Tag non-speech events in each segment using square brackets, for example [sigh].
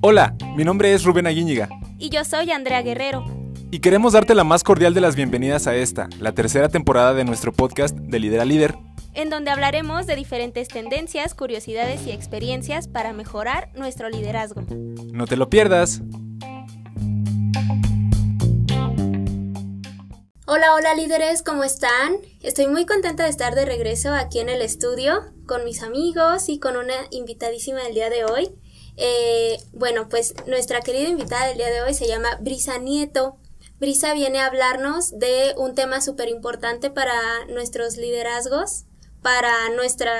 Hola, mi nombre es Rubén Aguíñiga. Y yo soy Andrea Guerrero. Y queremos darte la más cordial de las bienvenidas a esta, la tercera temporada de nuestro podcast de Lidera Líder. En donde hablaremos de diferentes tendencias, curiosidades y experiencias para mejorar nuestro liderazgo. No te lo pierdas. Hola, hola líderes, ¿cómo están? Estoy muy contenta de estar de regreso aquí en el estudio con mis amigos y con una invitadísima del día de hoy. Eh, bueno, pues nuestra querida invitada del día de hoy se llama Brisa Nieto. Brisa viene a hablarnos de un tema súper importante para nuestros liderazgos, para nuestro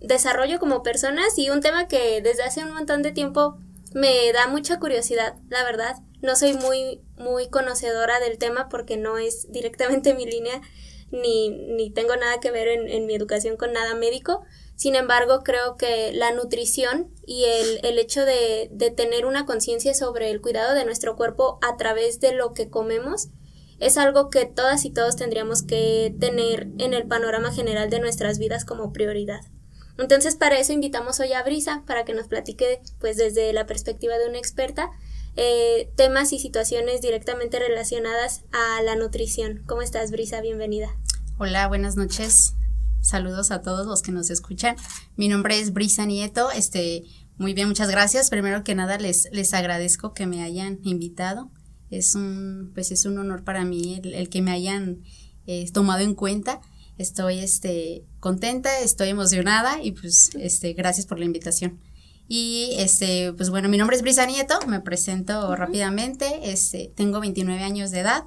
desarrollo como personas y un tema que desde hace un montón de tiempo me da mucha curiosidad, la verdad. No soy muy, muy conocedora del tema porque no es directamente mi línea, ni, ni tengo nada que ver en, mi educación con nada médico, sin embargo, creo que la nutrición y el, el hecho de, de tener una conciencia sobre el cuidado de nuestro cuerpo a través de lo que comemos es algo que todas y todos tendríamos que tener en el panorama general de nuestras vidas como prioridad. Entonces, para eso invitamos hoy a Brisa, para que nos platique, pues desde la perspectiva de una experta, eh, temas y situaciones directamente relacionadas a la nutrición. ¿Cómo estás, Brisa? Bienvenida. Hola, buenas noches. Saludos a todos los que nos escuchan. Mi nombre es Brisa Nieto. Este, muy bien, muchas gracias. Primero que nada les, les agradezco que me hayan invitado. Es un, pues es un honor para mí el, que me hayan eh, tomado en cuenta. Estoy este, contenta, estoy emocionada y pues este, gracias por la invitación. Y este, pues bueno, mi nombre es Brisa Nieto, me presento rápidamente, este, tengo 29 años de edad,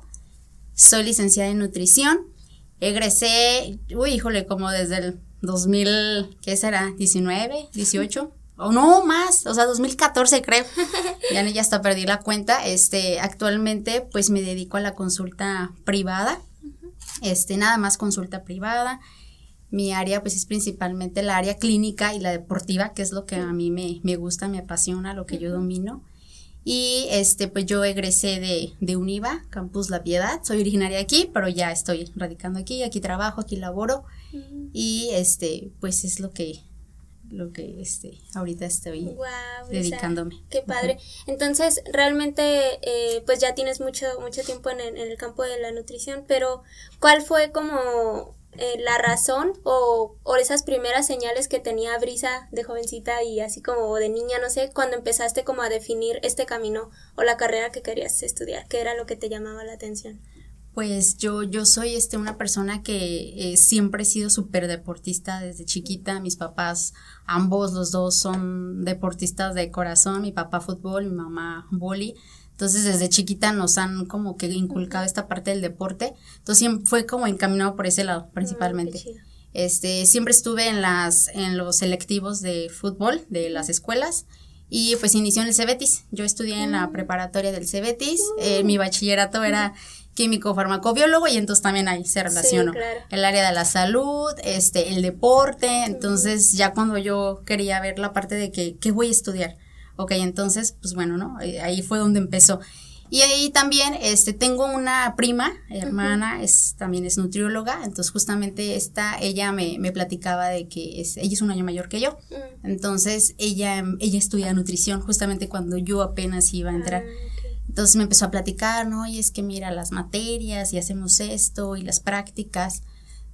soy licenciada en nutrición, egresé, uy, híjole, como desde el 2000, ¿qué será? 19, 18 o no más, o sea, 2014 creo. [laughs] ya ya hasta perdí la cuenta. Este, actualmente pues me dedico a la consulta privada. Este, nada más consulta privada. Mi área pues es principalmente la área clínica y la deportiva, que es lo que a mí me, me gusta, me apasiona, lo que yo domino. Y este, pues yo egresé de, de UNIVA, Campus La Piedad. Soy originaria de aquí, pero ya estoy radicando aquí, aquí trabajo, aquí laboro. Y este, pues es lo que, lo que este, ahorita estoy dedicándome. qué padre. Entonces, realmente, eh, pues ya tienes mucho, mucho tiempo en en el campo de la nutrición, pero ¿cuál fue como eh, la razón o, o, esas primeras señales que tenía Brisa de jovencita y así como de niña, no sé, cuando empezaste como a definir este camino o la carrera que querías estudiar, qué era lo que te llamaba la atención? Pues yo, yo soy este, una persona que eh, siempre he sido súper deportista desde chiquita. Mis papás, ambos los dos son deportistas de corazón. Mi papá fútbol, mi mamá boli. Entonces, desde chiquita nos han como que inculcado esta parte del deporte. Entonces, siempre fue como encaminado por ese lado, principalmente. este, siempre estuve en las, en los selectivos de fútbol de las escuelas. Y pues inició en el Cebetis. Yo estudié en la mm. preparatoria del Cebetis. Eh, mi bachillerato era químico farmacobiólogo y entonces también ahí se relacionó el área de la salud, este, el deporte, entonces ya cuando yo quería ver la parte de que, ¿qué voy a estudiar? Ok, entonces, pues bueno, ¿no? Eh, ahí fue donde empezó. Y ahí también, este, tengo una prima, hermana, es, también es nutrióloga, entonces justamente esta, ella me, me platicaba de que es, ella es un año mayor que yo, mm. entonces ella, ella estudia nutrición justamente cuando yo apenas iba a entrar. Ah, entonces me empezó a platicar, ¿no? Y es que mira las materias y hacemos esto y las prácticas.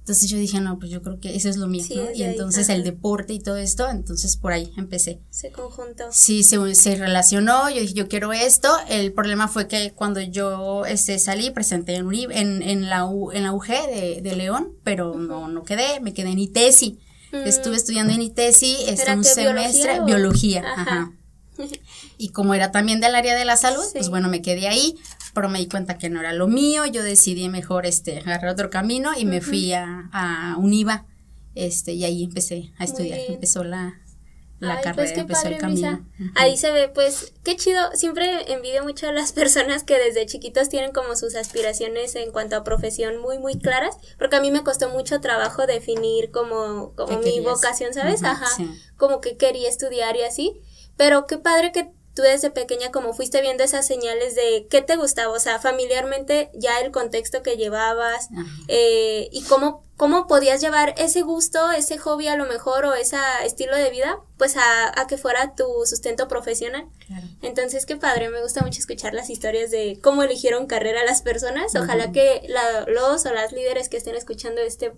Entonces yo dije, no, pues yo creo que eso es lo mío, ¿no? Y entonces el deporte y todo esto, entonces por ahí empecé. Se conjuntó. Sí, se, se relacionó, yo dije, yo quiero esto. El problema fue que cuando yo este, salí, presenté en, en, en, la, en la UG de, de León, pero no, no quedé, me quedé en ITESI. Mm. Estuve estudiando en ITESI este, un semestre, biología, ajá. [laughs] Y como era también del área de la salud, pues bueno, me quedé ahí, pero me di cuenta que no era lo mío, yo decidí mejor este agarrar otro camino y me fui a, a UNIVA, este, y ahí empecé a estudiar, empezó la, la pues, carrera, empezó el camino. Ahí se ve, pues, qué chido, siempre envidio mucho a las [laughs] personas que desde chiquitos tienen como sus aspiraciones en cuanto a profesión muy, muy claras, porque a mí me costó mucho trabajo definir como, como mi vocación, ¿sabes? Ajá, como que quería estudiar y así, pero qué padre que tú desde pequeña como fuiste viendo esas señales de qué te gustaba, o sea, familiarmente ya el contexto que llevabas eh, y cómo, cómo podías llevar ese gusto, ese hobby a lo mejor o ese estilo de vida, pues a, a que fuera tu sustento profesional. Entonces, qué padre, me gusta mucho escuchar las historias de cómo eligieron carrera las personas. Ojalá que la, los o las líderes que estén escuchando este,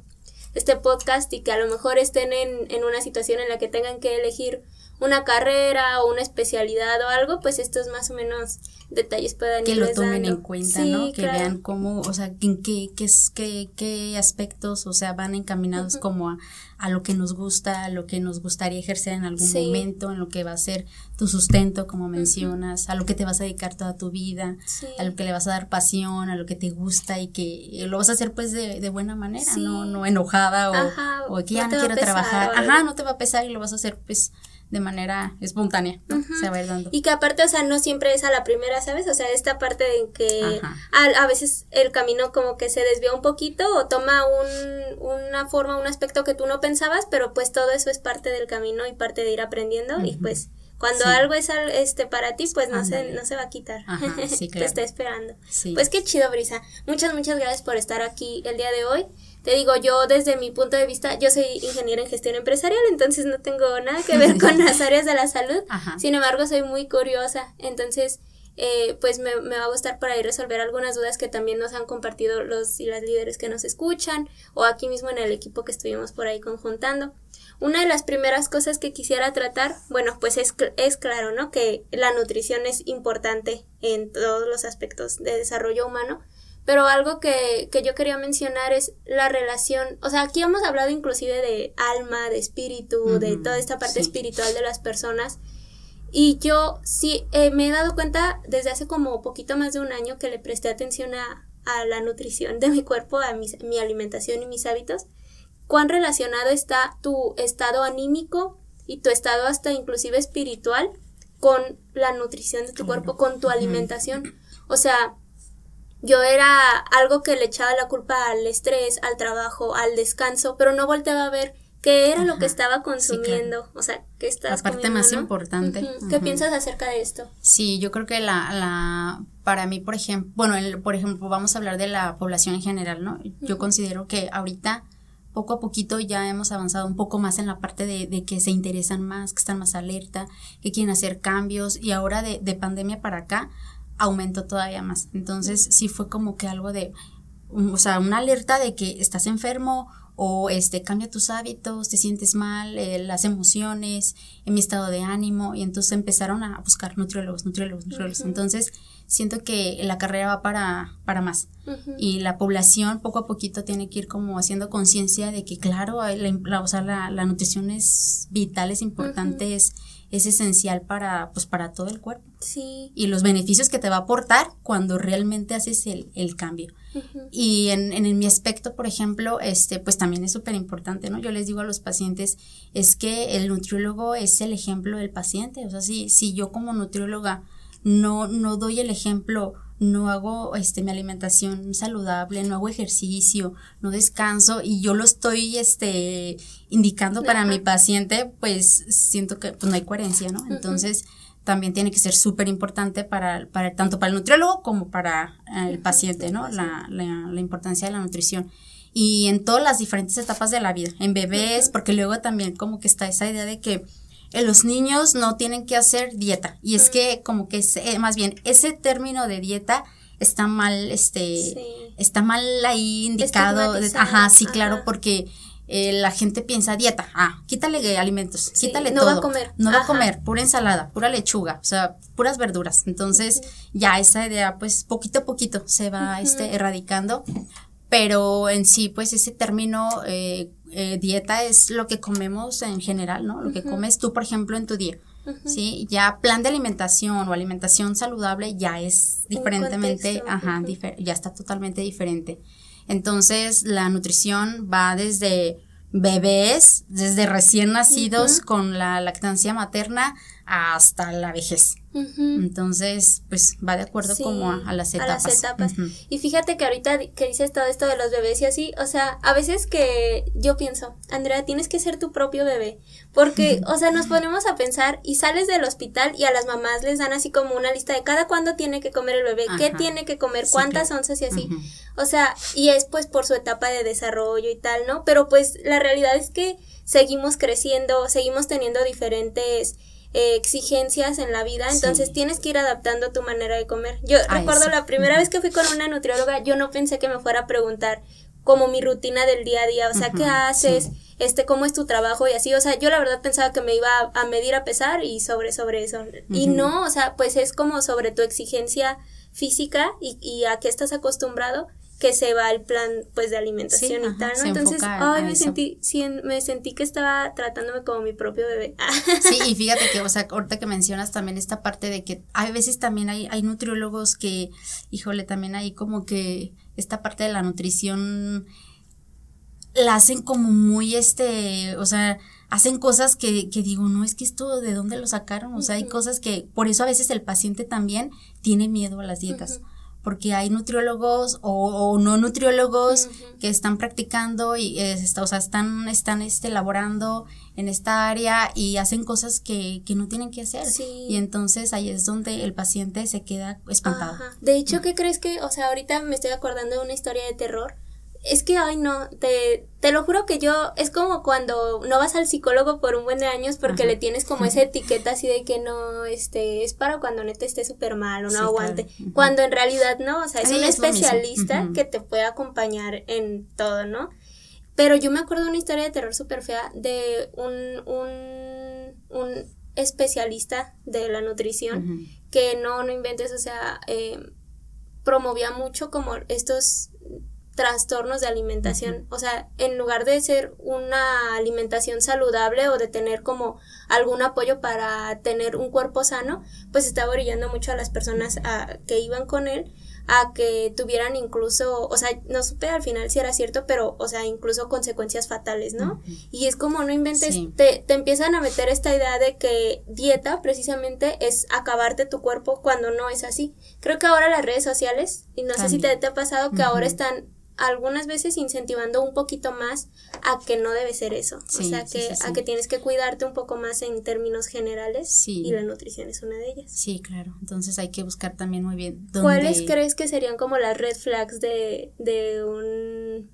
este podcast y que a lo mejor estén en, en una situación en la que tengan que elegir una carrera o una especialidad o algo, pues estos más o menos detalles puedan que lo tomen en cuenta, ¿no? Que vean cómo, o sea, en qué, qué, qué, qué aspectos, o sea, van encaminados como a, a, lo que nos gusta, a lo que nos gustaría ejercer en algún momento, en lo que va a ser tu sustento, como mencionas, a lo que te vas a dedicar toda tu vida, a lo que le vas a dar pasión, a lo que te gusta y que lo vas a hacer pues de, de buena manera, no, no enojada o, o que ya no, quiero trabajar, ajá, no te va a pesar y lo vas a hacer pues de manera espontánea, Se va a ir dando. Y que aparte, o sea, no siempre es a la primera, ¿sabes? O sea, esta parte de que a, a, veces el camino como que se desvía un poquito o toma un, una forma, un aspecto que tú no pensabas, pero pues todo eso es parte del camino y parte de ir aprendiendo y pues cuando algo es este para ti, pues no se, no se va a quitar. [laughs] Te está esperando. Pues qué chido, Brisa. Muchas, muchas gracias por estar aquí el día de hoy. Te digo, yo desde mi punto de vista, yo soy ingeniera en gestión empresarial, entonces no tengo nada que ver con las [laughs] áreas de la salud. Sin embargo, soy muy curiosa. Entonces, eh, pues me, me, va a gustar por ahí resolver algunas dudas que también nos han compartido los y las líderes que nos escuchan o aquí mismo en el equipo que estuvimos por ahí conjuntando. Una de las primeras cosas que quisiera tratar, bueno, pues es, es claro, ¿no? Que la nutrición es importante en todos los aspectos de desarrollo humano, pero algo que, que, yo quería mencionar es la relación, o sea, aquí hemos hablado inclusive de alma, de espíritu, de toda esta parte espiritual de las personas. Y yo sí eh, me he dado cuenta desde hace como poquito más de un año que le presté atención a, a la nutrición de mi cuerpo, a mi alimentación y mis hábitos, cuán relacionado está tu estado anímico y tu estado hasta inclusive espiritual con la nutrición de tu cuerpo, con tu alimentación. O sea, yo era algo que le echaba la culpa al estrés, al trabajo, al descanso, pero no volteaba a ver qué era lo que estaba consumiendo, o sea, qué estás La parte más importante. ¿Qué piensas acerca de esto? Sí, yo creo que la, la para mí, por ejemplo, bueno, el, por ejemplo, vamos a hablar de la población en general, ¿no? Yo considero que ahorita poco a poquito ya hemos avanzado un poco más en la parte de, de, que se interesan más, que están más alerta, que quieren hacer cambios y ahora de, de pandemia para acá aumentó todavía más. Entonces sí fue como que algo de, o sea, una alerta de que estás enfermo o este cambia tus hábitos, te sientes mal, eh, las emociones, en mi estado de ánimo y entonces empezaron a buscar nutriólogos, nutriólogos, nutriólogos. Entonces siento que la carrera va para, para más y la población poco a poquito tiene que ir como haciendo conciencia de que claro, la, o sea, la, la, nutrición es vital, es importante, es es esencial para, pues, para todo el cuerpo. Sí. Y los beneficios que te va a aportar cuando realmente haces el, el cambio. Y en, en, mi aspecto, por ejemplo, este, pues también es súper importante, ¿no? Yo les digo a los pacientes, es que el nutriólogo es el ejemplo del paciente. O sea, si, si yo como nutrióloga no, no doy el ejemplo no hago este mi alimentación saludable, no hago ejercicio, no descanso y yo lo estoy este indicando para mi paciente, pues siento que pues, no hay coherencia, ¿no? Entonces, también tiene que ser súper importante para, para tanto para el nutriólogo como para el paciente, ¿no? La, la, la importancia de la nutrición. Y en todas las diferentes etapas de la vida, en bebés, porque luego también como que está esa idea de que los niños no tienen que hacer dieta. Y es que como que es, eh, más bien ese término de dieta está mal, este, está mal ahí indicado. Ajá, sí, claro, porque eh, la gente piensa dieta, ah, quítale alimentos, quítale todo. No va a comer. No va a comer, pura ensalada, pura lechuga, o sea, puras verduras. Entonces, ya esa idea, pues, poquito a poquito se va, este, erradicando. Pero en sí, pues, ese término, eh, eh, dieta es lo que comemos en general, ¿no? Lo que comes tú, por ejemplo, en tu día. ¿Sí? Ya plan de alimentación o alimentación saludable ya es diferentemente, ajá, ya está totalmente diferente. Entonces, la nutrición va desde bebés, desde recién nacidos con la lactancia materna, hasta la vejez. Entonces, pues va de acuerdo como a, las etapas. A las etapas. Y fíjate que ahorita que dices todo esto de los bebés y así, o sea, a veces que yo pienso, Andrea, tienes que ser tu propio bebé. Porque, o sea, nos ponemos a pensar y sales del hospital y a las mamás les dan así como una lista de cada cuándo tiene que comer el bebé, qué tiene que comer, cuántas onzas y así. O sea, y es pues por su etapa de desarrollo y tal, ¿no? Pero pues la realidad es que seguimos creciendo, seguimos teniendo diferentes eh, exigencias en la vida, entonces tienes que ir adaptando tu manera de comer. Yo recuerdo la primera vez que fui con una nutrióloga, yo no pensé que me fuera a preguntar como mi rutina del día a día, o sea, ¿qué haces? Este, cómo es tu trabajo y así, o sea, yo la verdad pensaba que me iba a, medir a pesar y sobre, sobre eso. Y no, o sea, pues es como sobre tu exigencia física y, y a qué estás acostumbrado que se va el plan pues de alimentación y tal, ¿no? Entonces, ay, me sentí, me sentí que estaba tratándome como mi propio bebé. [laughs] sí, y fíjate que, o sea, ahorita que mencionas también esta parte de que hay veces también hay, hay nutriólogos que, híjole, también hay como que esta parte de la nutrición la hacen como muy este, o sea, hacen cosas que, que digo, no, es que esto de dónde lo sacaron, o sea, hay cosas que, por eso a veces el paciente también tiene miedo a las dietas porque hay nutriólogos o, no nutriólogos que están practicando y o sea, están, están este, elaborando en esta área y hacen cosas que, que no tienen que hacer. Y entonces ahí es donde el paciente se queda espantado. De hecho, ¿qué crees que, o sea, ahorita me estoy acordando de una historia de terror es que, ay, no, te, te lo juro que yo, es como cuando no vas al psicólogo por un buen de años porque le tienes como esa etiqueta así de que no, este, es para cuando neta esté súper mal o no aguante. Cuando en realidad no, o sea, es un especialista que te puede acompañar en todo, ¿no? Pero yo me acuerdo de una historia de terror súper fea de un, un, un especialista de la nutrición que no, no inventes, o sea, eh, promovía mucho como estos trastornos de alimentación. O sea, en lugar de ser una alimentación saludable o de tener como algún apoyo para tener un cuerpo sano, pues estaba orillando mucho a las personas a, que iban con él a que tuvieran incluso, o sea, no supe al final si era cierto, pero, o sea, incluso consecuencias fatales, ¿no? Y es como no inventes, te, te empiezan a meter esta idea de que dieta precisamente es acabarte tu cuerpo cuando no es así. Creo que ahora las redes sociales, y no sé si te, ha pasado que ahora están algunas veces incentivando un poquito más a que no debe ser eso. o sea, que a que tienes que cuidarte un poco más en términos generales y la nutrición es una de ellas. Sí, claro. Entonces hay que buscar también muy bien dónde... ¿Cuáles crees que serían como las red flags de, de un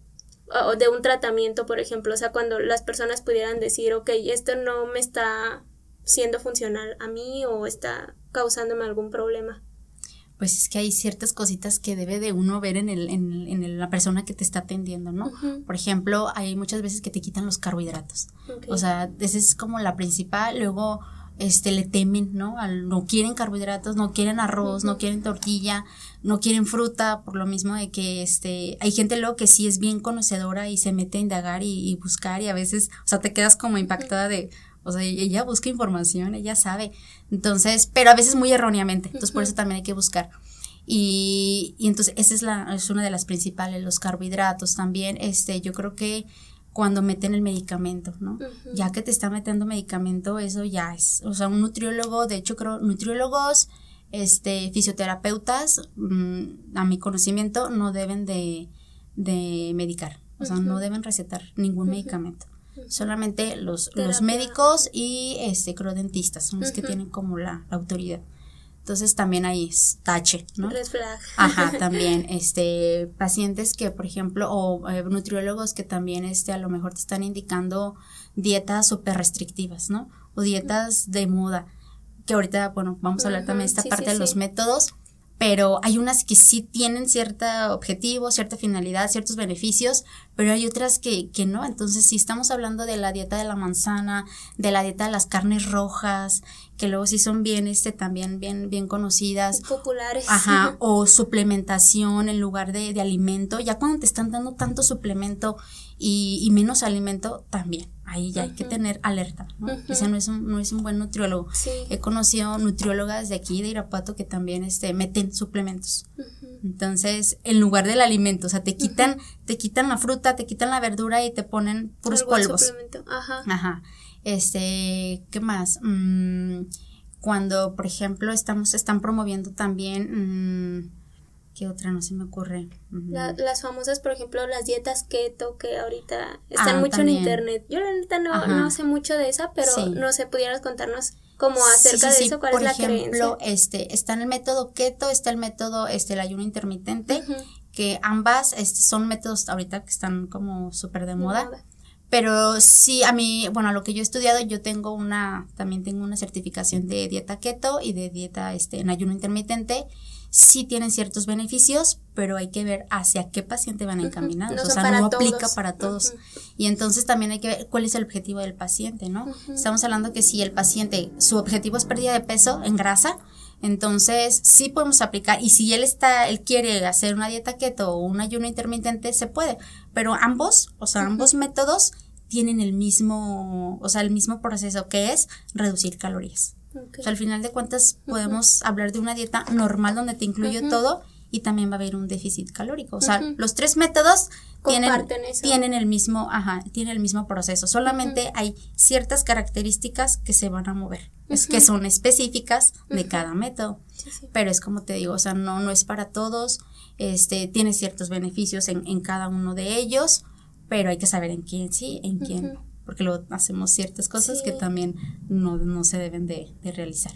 o de un tratamiento, por ejemplo, o sea, cuando las personas pudieran decir, ok, esto no me está siendo funcional a mí o está causándome algún problema pues es que hay ciertas cositas que debe de uno ver en, el, en, en la persona que te está atendiendo, ¿no? Por ejemplo, hay muchas veces que te quitan los carbohidratos. O sea, esa es como la principal. Luego, este, le temen, ¿no? no quieren carbohidratos, no quieren arroz, no quieren tortilla, no quieren fruta, por lo mismo de que, este, hay gente luego que sí es bien conocedora y se mete a indagar y, buscar y a veces, o sea, te quedas como impactada de, o sea, ella busca información, ella sabe. Entonces, pero a veces muy erróneamente. Entonces, por eso también hay que buscar. Y, y entonces, esa es, la, es una de las principales, los carbohidratos también. Este, yo creo que cuando meten el medicamento, ¿no? Ya que te está metiendo medicamento, eso ya es. O sea, un nutriólogo, de hecho, creo, nutriólogos, este, fisioterapeutas, mm, a mi conocimiento, no deben de, de medicar. O sea, no deben recetar ningún medicamento solamente los, los médicos y este crodentistas son los que tienen como la, autoridad. Entonces también hay es tache, ¿no? Ajá, [laughs] también, este, pacientes que, por ejemplo, o eh, nutriólogos que también, este, a lo mejor te están indicando dietas súper restrictivas, ¿no? O dietas de moda, que ahorita, bueno, vamos a hablar también de esta parte de los métodos, pero hay unas que sí tienen cierto objetivo, cierta finalidad, ciertos beneficios, pero hay otras que, que no. Entonces, si estamos hablando de la dieta de la manzana, de la dieta de las carnes rojas, que luego sí son bien, este, también bien, bien conocidas. Populares. Ajá, [laughs] o suplementación en lugar de, de alimento, ya cuando te están dando tanto suplemento y, y menos alimento, también ahí ya hay que tener alerta, ¿no? Ese no es un, no es un buen nutriólogo. He conocido nutriólogas de aquí, de Irapuato, que también este, meten suplementos. Entonces, en lugar del alimento, o sea, te quitan, te quitan la fruta, te quitan la verdura y te ponen puros polvos. Ajá. Ajá. Este, ¿qué más? Mm, cuando, por ejemplo, estamos, están promoviendo también, mm, ¿qué otra no se me ocurre? las famosas, por ejemplo, las dietas keto que ahorita están ah, mucho en internet. Yo la neta no, no, sé mucho de esa, pero no sé, pudieras contarnos como acerca de eso, cuál es la ejemplo, este, está en el método keto, está el método, este, el ayuno intermitente, que ambas este, son métodos ahorita que están como súper de, moda. Pero sí, a mí, bueno, a lo que yo he estudiado, yo tengo una, también tengo una certificación de dieta keto y de dieta este, en ayuno intermitente sí tienen ciertos beneficios, pero hay que ver hacia qué paciente van encaminados. o sea, no aplica para todos. Y entonces también hay que ver cuál es el objetivo del paciente, ¿no? Estamos hablando que si el paciente, su objetivo es pérdida de peso en grasa, entonces sí podemos aplicar. Y si él está, él quiere hacer una dieta keto o un ayuno intermitente, se puede. Pero ambos, o sea, ambos métodos tienen el mismo, o sea, el mismo proceso que es reducir calorías. O sea, al final de cuentas podemos hablar de una dieta normal donde te incluye todo y también va a haber un déficit calórico. O sea, los tres métodos tienen, tienen el mismo, ajá, tienen el mismo proceso. Solamente hay ciertas características que se van a mover, es que son específicas de cada método. Pero es como te digo, o sea, no, no es para todos, este, tiene ciertos beneficios en, en cada uno de ellos, pero hay que saber en quién sí, en quién no porque luego hacemos ciertas cosas que también no, se deben de, realizar.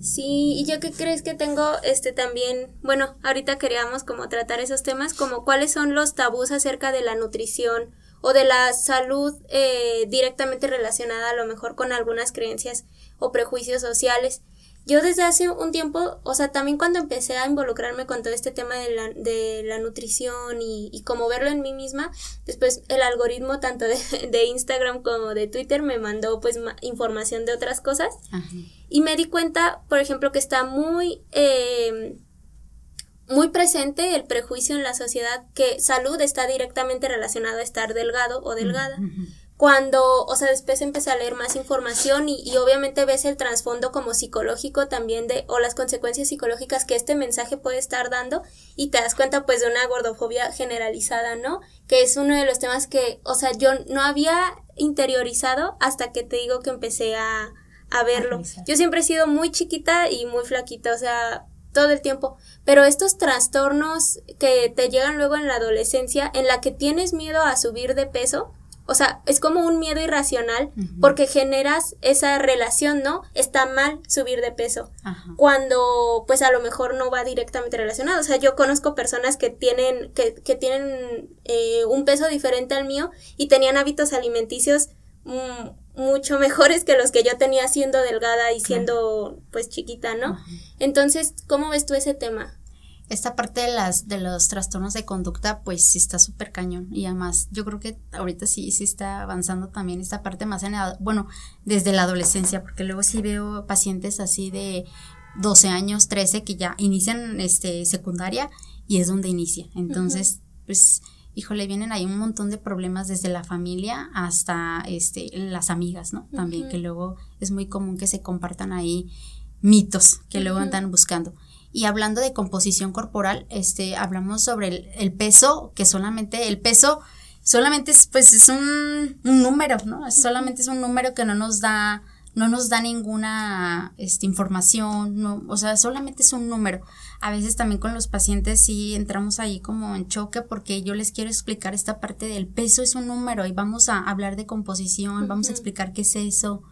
Sí, y yo que crees que tengo este también, bueno, ahorita queríamos como tratar esos temas, como cuáles son los tabús acerca de la nutrición o de la salud eh, directamente relacionada a lo mejor con algunas creencias o prejuicios sociales. Yo desde hace un tiempo, o sea, también cuando empecé a involucrarme con todo este tema de la, de la nutrición y, y como verlo en mí misma, después el algoritmo tanto de, [laughs] de Instagram como de Twitter me mandó pues información de otras cosas. Y me di cuenta, por ejemplo, que está muy... Eh, muy presente el prejuicio en la sociedad que salud está directamente relacionado a estar delgado o delgada cuando, o sea, después empecé a leer más información y, y, obviamente ves el trasfondo como psicológico también de, o las consecuencias psicológicas que este mensaje puede estar dando y te das cuenta pues de una gordofobia generalizada, ¿no? Que es uno de los temas que, o sea, yo no había interiorizado hasta que te digo que empecé a, a verlo. yo siempre he sido muy chiquita y muy flaquita, o sea, todo el tiempo, pero estos trastornos que te llegan luego en la adolescencia, en la que tienes miedo a subir de peso, o sea, es como un miedo irracional porque generas esa relación, ¿no? Está mal subir de peso. Cuando pues a lo mejor no va directamente relacionado. O sea, yo conozco personas que tienen, que, que tienen eh, un peso diferente al mío y tenían hábitos alimenticios mm, mucho [laughs] mejores que los que yo tenía siendo delgada y siendo pues chiquita, ¿no? Entonces, ¿cómo ves tú ese tema? Esta parte de las de los trastornos de conducta pues sí está súper cañón. Y además yo creo que ahorita sí sí está avanzando también esta parte más en bueno desde la adolescencia porque luego sí veo pacientes así de 12 años 13 que ya inician este secundaria y es donde inicia. Entonces pues híjole vienen ahí un montón de problemas desde la familia hasta este las amigas no también que luego es muy común que se compartan ahí mitos que luego andan buscando y hablando de composición corporal, este, hablamos sobre el, peso, que solamente el peso solamente es, pues, es un, número, ¿no? Solamente es un número que no nos da, no nos da ninguna este, información, no, o sea, solamente es un número. A veces también con los pacientes sí entramos ahí como en choque porque yo les quiero explicar esta parte del peso es un número y vamos a hablar de composición, vamos a explicar qué es eso,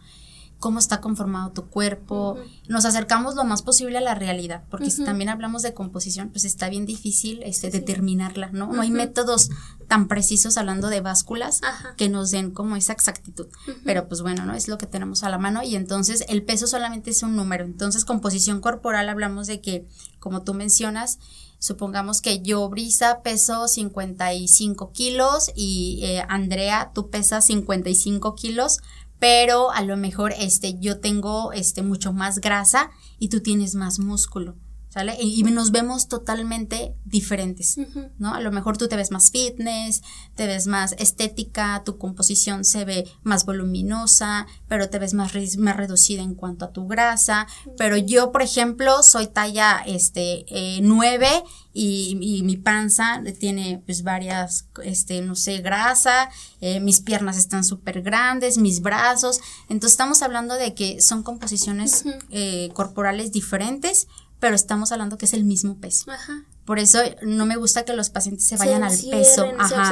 cómo está conformado tu cuerpo, nos acercamos lo más posible a la realidad, porque si también hablamos de composición, pues está bien difícil este, determinarla, ¿no? No hay métodos tan precisos hablando de básculas que nos den como esa exactitud, pero pues bueno, ¿no? Es lo que tenemos a la mano y entonces el peso solamente es un número, entonces composición corporal hablamos de que, como tú mencionas, supongamos que yo, Brisa, peso 55 kilos y eh, Andrea, tú pesas 55 kilos, pero a lo mejor este yo tengo este mucho más grasa y tú tienes más músculo. ¿Sale? Y, nos vemos totalmente diferentes, ¿no? A lo mejor tú te ves más fitness, te ves más estética, tu composición se ve más voluminosa, pero te ves más, más reducida en cuanto a tu grasa, pero yo, por ejemplo, soy talla, este, eh, 9 y, mi panza tiene pues varias, este, no sé, grasa, eh, mis piernas están súper grandes, mis brazos, entonces estamos hablando de que son composiciones eh, corporales diferentes, pero estamos hablando que es el mismo peso. Ajá. Por eso no me gusta que los pacientes se vayan al peso. Ajá.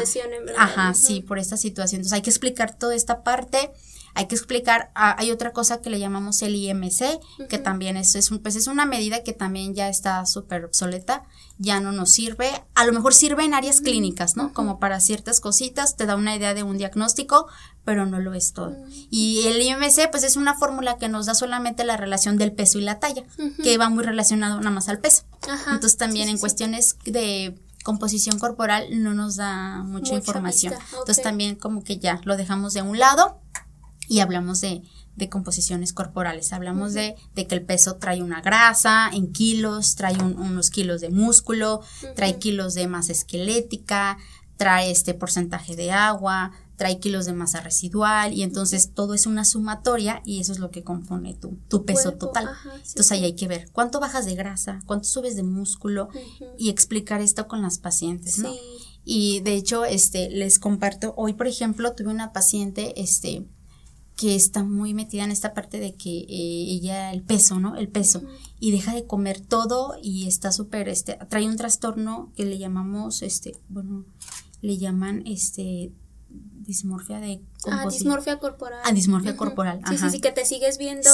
Ajá, sí, por esta situación. Entonces hay que explicar toda esta parte. Hay que explicar, ah, hay otra cosa que le llamamos el IMC, que también es, es, un, pues es una medida que también ya está súper obsoleta, ya no nos sirve, a lo mejor sirve en áreas clínicas, ¿no? Como para ciertas cositas, te da una idea de un diagnóstico, pero no lo es todo. Y el IMC, pues es una fórmula que nos da solamente la relación del peso y la talla, que va muy relacionado nada más al peso. Entonces también en cuestiones de composición corporal no nos da mucha, información. Entonces también como que ya lo dejamos de un lado y hablamos de, de composiciones corporales. Hablamos de, de, que el peso trae una grasa en kilos, trae unos kilos de músculo, trae kilos de masa esquelética, trae este porcentaje de agua, trae kilos de masa residual y entonces todo es una sumatoria y eso es lo que compone tu, tu peso total. entonces ahí hay que ver cuánto bajas de grasa, cuánto subes de músculo y explicar esto con las pacientes, ¿no? Y de hecho, este, les comparto, hoy por ejemplo tuve una paciente, este, que está muy metida en esta parte de que eh, ella, el peso, ¿no? El peso. Y deja de comer todo y está súper, este, trae un trastorno que le llamamos, este, bueno, le llaman, este, dismorfia de Ah, dismorfia corporal. Ah, dismorfia corporal. Sí, sí, sí, que te sigues viendo,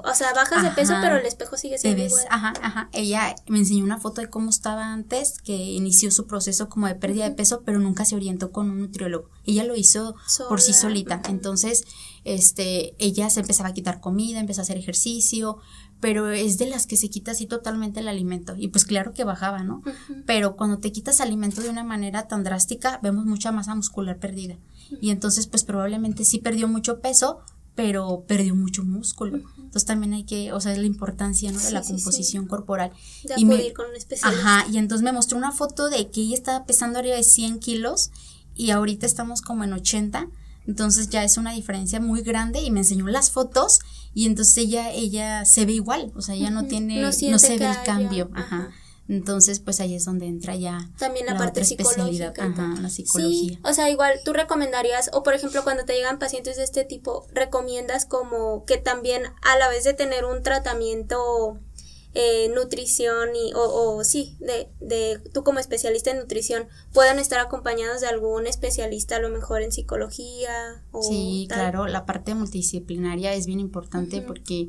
o sea, bajas de peso, pero el espejo sigue siendo igual. Ajá, ajá. Ella me enseñó una foto de cómo estaba antes, que inició su proceso como de pérdida de peso, pero nunca se orientó con un nutriólogo. Ella lo hizo por sí solita. Entonces, este, ella se empezaba a quitar comida, empezó a hacer ejercicio, pero es de las que se quita así totalmente el alimento. Y pues claro que bajaba, ¿no? Pero cuando te quitas alimento de una manera tan drástica, vemos mucha masa muscular perdida. Y entonces, pues probablemente sí perdió mucho peso, pero perdió mucho músculo. Entonces también hay que, o sea, es la importancia, ¿no? De la composición corporal. De y me, con un especialista. Ajá, y entonces me mostró una foto de que ella estaba pesando arriba de 100 kilos y ahorita estamos como en 80. Entonces ya es una diferencia muy grande y me enseñó las fotos y entonces ella, ella se ve igual, o sea, ella no tiene, no, se ve el cambio. Ajá. Entonces, pues ahí es donde entra ya también la, parte psicológica. Ajá, la psicología. Sí, o sea, igual tú recomendarías, o por ejemplo, cuando te llegan pacientes de este tipo, recomiendas como que también a la vez de tener un tratamiento eh, nutrición y, o, o sí, de, de tú como especialista en nutrición, puedan estar acompañados de algún especialista a lo mejor en psicología o Sí, claro, la parte multidisciplinaria es bien importante porque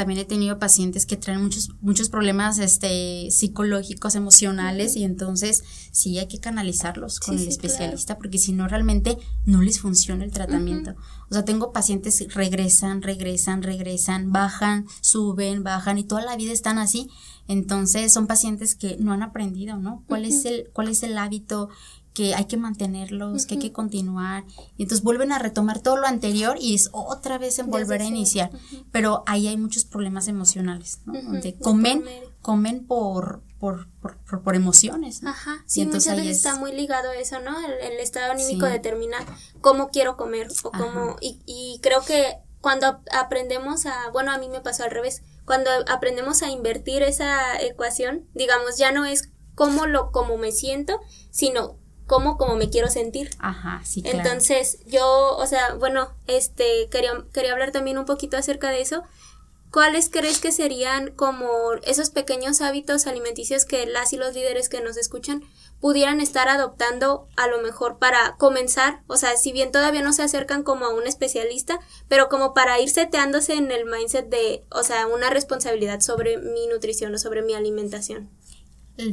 también he tenido pacientes que traen muchos, muchos problemas este, psicológicos, emocionales, y entonces sí hay que canalizarlos con el especialista, porque si no realmente no les funciona el tratamiento. O sea, tengo pacientes que regresan, regresan, regresan, bajan, suben, bajan, y toda la vida están así. Entonces son pacientes que no han aprendido, ¿no? ¿Cuál es el, cuál es el hábito que hay que mantenerlos, que hay que continuar. Y entonces vuelven a retomar todo lo anterior y es otra vez en volver a iniciar. Pero ahí hay muchos problemas emocionales, ¿no? Donde comen, comen por, por, por, por, emociones. Ajá, sí, muchas veces está muy ligado a eso, ¿no? El, estado anímico determina cómo quiero comer o cómo... Y, y creo que cuando aprendemos a... Bueno, a mí me pasó al revés. Cuando aprendemos a invertir esa ecuación, digamos, ya no es cómo lo como me siento, sino cómo como me quiero sentir. Ajá, sí, claro. Entonces, yo, o sea, bueno, este, quería, quería hablar también un poquito acerca de eso. ¿Cuáles crees que serían como esos pequeños hábitos alimenticios que las y los líderes que nos escuchan pudieran estar adoptando a lo mejor para comenzar? O sea, si bien todavía no se acercan como a un especialista, pero como para ir seteándose en el mindset de, o sea, una responsabilidad sobre mi nutrición o sobre mi alimentación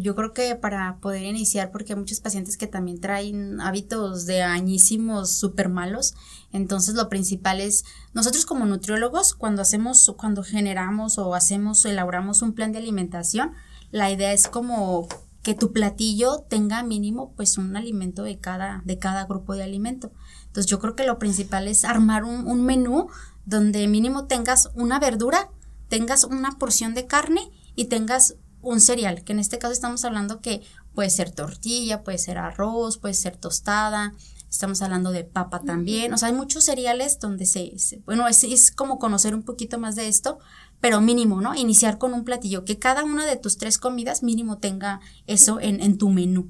yo creo que para poder iniciar, porque hay muchos pacientes que también traen hábitos de añísimos súper malos, entonces lo principal es, nosotros como nutriólogos, cuando hacemos, cuando generamos o hacemos, elaboramos un plan de alimentación, la idea es como que tu platillo tenga mínimo pues un alimento de cada, de cada grupo de alimento. Entonces yo creo que lo principal es armar un menú donde mínimo tengas una verdura, tengas una porción de carne y tengas un cereal, que en este caso estamos hablando que puede ser tortilla, puede ser arroz, puede ser tostada, estamos hablando de papa también, o sea, hay muchos cereales donde se, bueno, es, es, como conocer un poquito más de esto, pero mínimo, ¿no? Iniciar con un platillo, que cada una de tus tres comidas mínimo tenga eso en, en tu menú.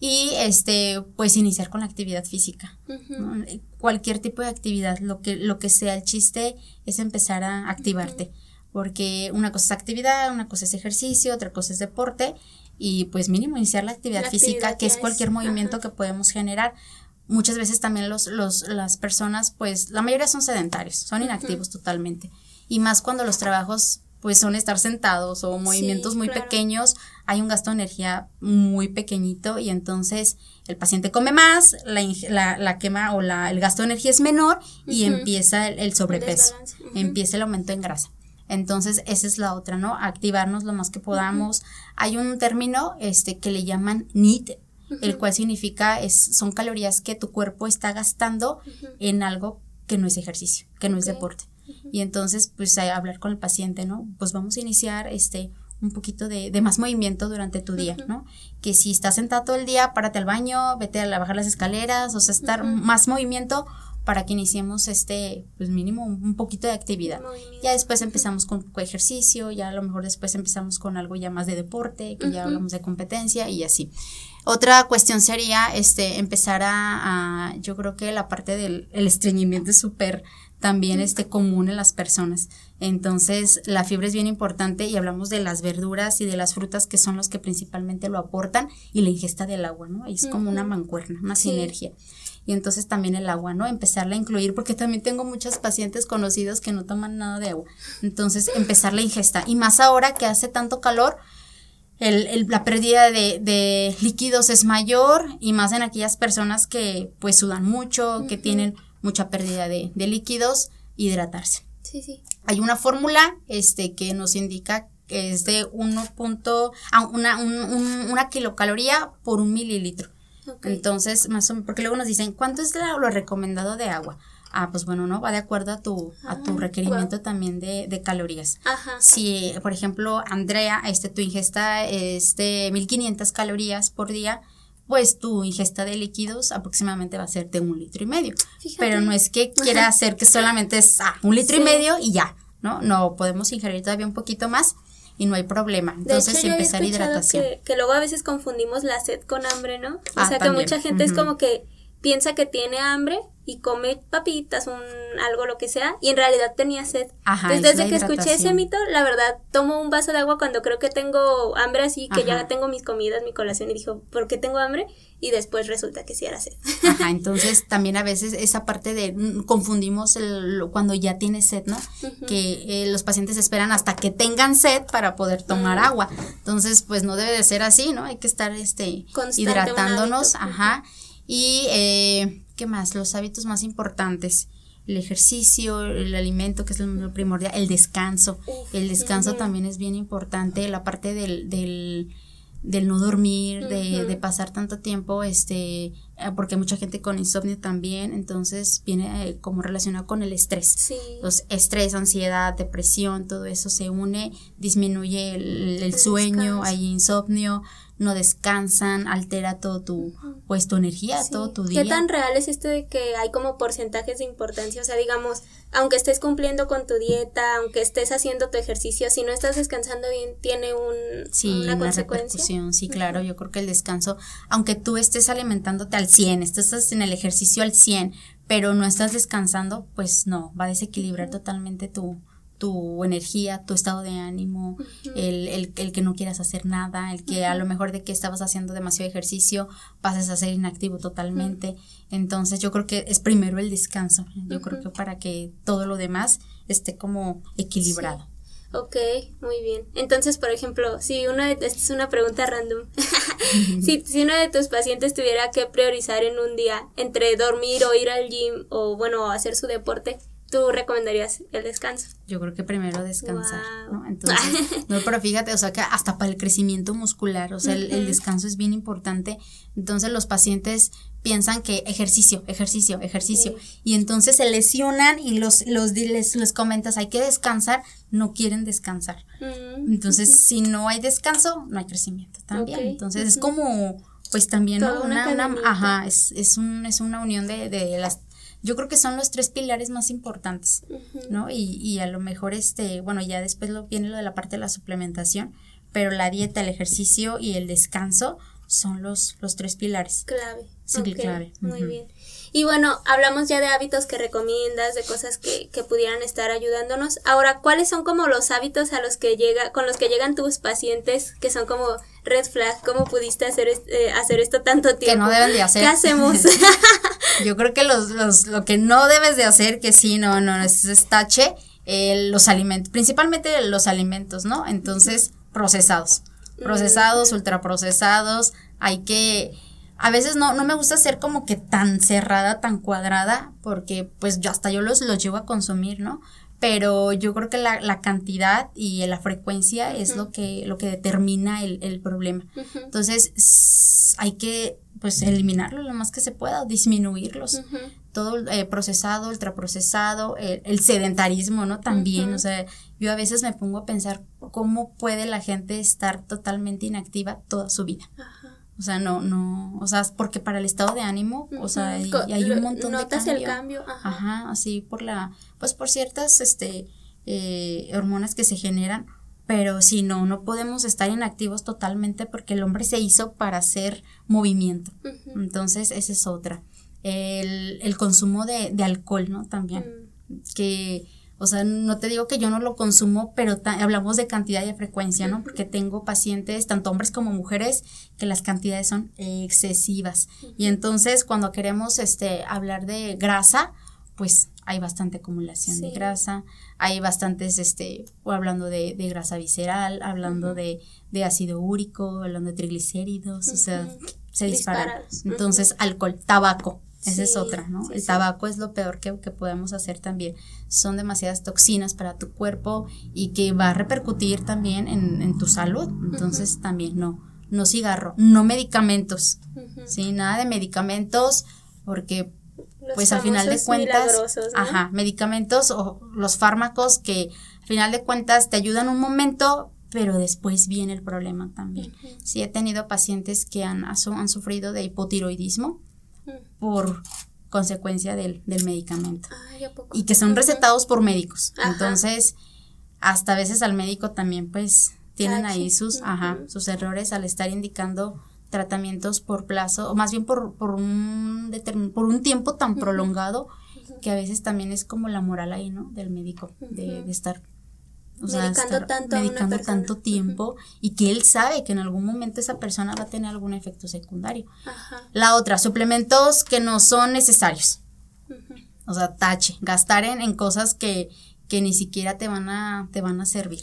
Y este, pues iniciar con la actividad física. Cualquier tipo de actividad, lo que, lo que sea el chiste es empezar a activarte. Porque una cosa es actividad, una cosa es ejercicio, otra cosa es deporte. Y pues mínimo iniciar la actividad física, que es cualquier movimiento que podemos generar. Muchas veces también los, los, las personas, pues la mayoría son sedentarios, son inactivos totalmente. Y más cuando los trabajos pues son estar sentados o movimientos muy pequeños, hay un gasto de energía muy pequeñito y entonces el paciente come más, la, la, quema o la, el gasto de energía es menor y empieza el, sobrepeso, empieza el aumento en grasa. Entonces, esa es la otra, ¿no? Activarnos lo más que podamos. Hay un término este, que le llaman NEAT, el cual significa es, son calorías que tu cuerpo está gastando en algo que no es ejercicio, que no es deporte. Y entonces, pues, a hablar con el paciente, ¿no? Pues vamos a iniciar este un poquito de, de más movimiento durante tu día, ¿no? Que si estás sentado todo el día, párate al baño, vete a bajar las escaleras, o sea, estar más movimiento para que iniciemos este, pues mínimo un, poquito de actividad. Ya después empezamos con ejercicio, ya a lo mejor después empezamos con algo ya más de deporte, que ya hablamos de competencia y así. Otra cuestión sería este empezar a, a yo creo que la parte del el estreñimiento es súper también este común en las personas. Entonces, la fibra es bien importante y hablamos de las verduras y de las frutas que son los que principalmente lo aportan y la ingesta del agua, ¿no? es como una mancuerna, una sinergia. Y entonces también el agua, ¿no? Empezarla a incluir, porque también tengo muchos pacientes conocidos que no toman nada de agua. Entonces, empezar la ingesta. Y más ahora que hace tanto calor, el, la pérdida de, de, líquidos es mayor y más en aquellas personas que pues sudan mucho, que tienen mucha pérdida de, líquidos, hidratarse. Sí, sí. Hay una fórmula este, que nos indica que es de 1. Ah, una, una kilocaloría por un mililitro. Entonces, más o menos, porque luego nos dicen, ¿cuánto es lo recomendado de agua? Ah, pues bueno, no, va de acuerdo a tu, a tu ah, requerimiento también de, de, calorías. Ajá. Si, por ejemplo, Andrea, este, tu ingesta es de 1500 calorías por día, pues tu ingesta de líquidos aproximadamente va a ser de un litro y medio. Pero no es que [laughs] quiera hacer que solamente es ah, un litro y medio y ya, ¿no? No, podemos ingerir todavía un poquito más y no hay problema. Entonces, empezar hidratación. Que, luego a veces confundimos la sed con hambre, ¿no? O ah, sea, que mucha gente es como que piensa que tiene hambre y come papitas, un algo lo que sea, y en realidad tenía sed. Entonces, desde que escuché ese mito, la verdad, tomo un vaso de agua cuando creo que tengo hambre, así que ya tengo mis comidas, mi colación, y dijo, ¿por qué tengo hambre? Y después resulta que sí era sed. Ajá, entonces también a veces esa parte de mm, confundimos el, cuando ya tiene sed, ¿no? Que eh, los pacientes esperan hasta que tengan sed para poder tomar agua. Entonces, pues no debe de ser así, ¿no? Hay que estar este hidratándonos, ajá. Y eh, ¿Qué más? Los hábitos más importantes. El ejercicio, el alimento, que es lo primordial, el descanso. el descanso también es bien importante, la parte del, del, del no dormir, de, de, pasar tanto tiempo, este, eh, porque hay mucha gente con insomnio también, entonces viene eh, como relacionado con el estrés. Sí. Los estrés, ansiedad, depresión, todo eso se une, disminuye el, sueño, hay insomnio, no descansan, altera todo tu, pues tu energía, todo tu día. ¿Qué tan real es esto de que hay como porcentajes de importancia? O sea, digamos, aunque estés cumpliendo con tu dieta, aunque estés haciendo tu ejercicio, si no estás descansando bien, tiene un, sí, una, consecuencia. Sí, claro, yo creo que el descanso, aunque tú estés alimentándote al 100, estás en el ejercicio al 100, pero no estás descansando, pues no, va a desequilibrar totalmente tu, tu energía, tu estado de ánimo, el, el, el, que no quieras hacer nada, el que a lo mejor de que estabas haciendo demasiado ejercicio pases a ser inactivo totalmente. Entonces yo creo que es primero el descanso, yo creo que para que todo lo demás esté como equilibrado. Ok, muy bien. Entonces, por ejemplo, si uno de, esta es una pregunta random, [laughs] si, si uno de tus pacientes tuviera que priorizar en un día entre dormir o ir al gym o bueno, hacer su deporte, tú recomendarías el descanso? Yo creo que primero descansar, ¿no? Entonces, [laughs] no, pero fíjate, o sea, que hasta para el crecimiento muscular, o sea, el, descanso es bien importante. Entonces, los pacientes piensan que ejercicio, ejercicio, ejercicio, y entonces se lesionan y los, los les, les comentas, hay que descansar, no quieren descansar. Entonces, [laughs] si no hay descanso, no hay crecimiento también. Entonces, es como, pues también, una, una, ajá, es, es, un, es una unión de, de las yo creo que son los tres pilares más importantes, ¿no? Y, y, a lo mejor, este, bueno, ya después lo, viene lo de la parte de la suplementación, pero la dieta, el ejercicio y el descanso son los, los tres pilares. Clave. Sí, clave. Muy bien. Y bueno, hablamos ya de hábitos que recomiendas, de cosas que, que, pudieran estar ayudándonos. Ahora, ¿cuáles son como los hábitos a los que llega, con los que llegan tus pacientes que son como red flag? ¿Cómo pudiste hacer, eh, hacer esto tanto tiempo? Que no deben de hacer. ¿Qué hacemos? [laughs] [laughs] Yo creo que los, los, lo que no debes de hacer, que sí, no, no, es, es tache, eh, los alimentos, principalmente los alimentos, ¿no? Entonces, procesados. Procesados, ultraprocesados, hay que a veces no, no me gusta ser como que tan cerrada, tan cuadrada, porque pues yo hasta yo los, los llevo a consumir, ¿no? Pero yo creo que la, la cantidad y la frecuencia es lo que, lo que determina el, el problema. Entonces, hay que pues eliminarlo lo más que se pueda, disminuirlos. Todo eh, procesado, ultraprocesado, el, el, sedentarismo, ¿no? También, o sea, yo a veces me pongo a pensar cómo puede la gente estar totalmente inactiva toda su vida. O sea, no, no, o sea, porque para el estado de ánimo, o sea, y, hay un montón de cambio. el cambio, ajá. ajá. así por la, pues por ciertas, este, eh, hormonas que se generan, pero si no, no podemos estar inactivos totalmente porque el hombre se hizo para hacer movimiento. Entonces, esa es otra. El, el consumo de, de alcohol, ¿no? También, mm. que o sea, no te digo que yo no lo consumo, pero hablamos de cantidad y de frecuencia, ¿no? Porque tengo pacientes, tanto hombres como mujeres, que las cantidades son excesivas. Y entonces, cuando queremos este, hablar de grasa, pues hay bastante acumulación de grasa, hay bastantes, este, hablando de, de grasa visceral, hablando de, de, ácido úrico, hablando de triglicéridos, o sea, se dispara. Entonces, alcohol, tabaco, esa es otra, ¿no? el tabaco es lo peor que, que, podemos hacer también. Son demasiadas toxinas para tu cuerpo y que va a repercutir también en, en tu salud. Entonces también no, no cigarro, no medicamentos, ¿sí? Nada de medicamentos porque pues al final de cuentas, ajá, medicamentos o los fármacos que al final de cuentas te ayudan un momento, pero después viene el problema también. Sí, he tenido pacientes que han, han sufrido de hipotiroidismo por consecuencia del, medicamento. y que son recetados por médicos. Entonces, hasta a veces al médico también pues tienen ahí sus, ajá, sus errores al estar indicando tratamientos por plazo, o más bien por, por, un, por un tiempo tan prolongado que a veces también es como la moral ahí, ¿no? Del médico, de, de estar o medicando tanto medicando tanto tiempo y que él sabe que en algún momento esa persona va a tener algún efecto secundario. La otra, suplementos que no son necesarios. O sea, tache, gastar en, en cosas que, que ni siquiera te van a, te van a servir.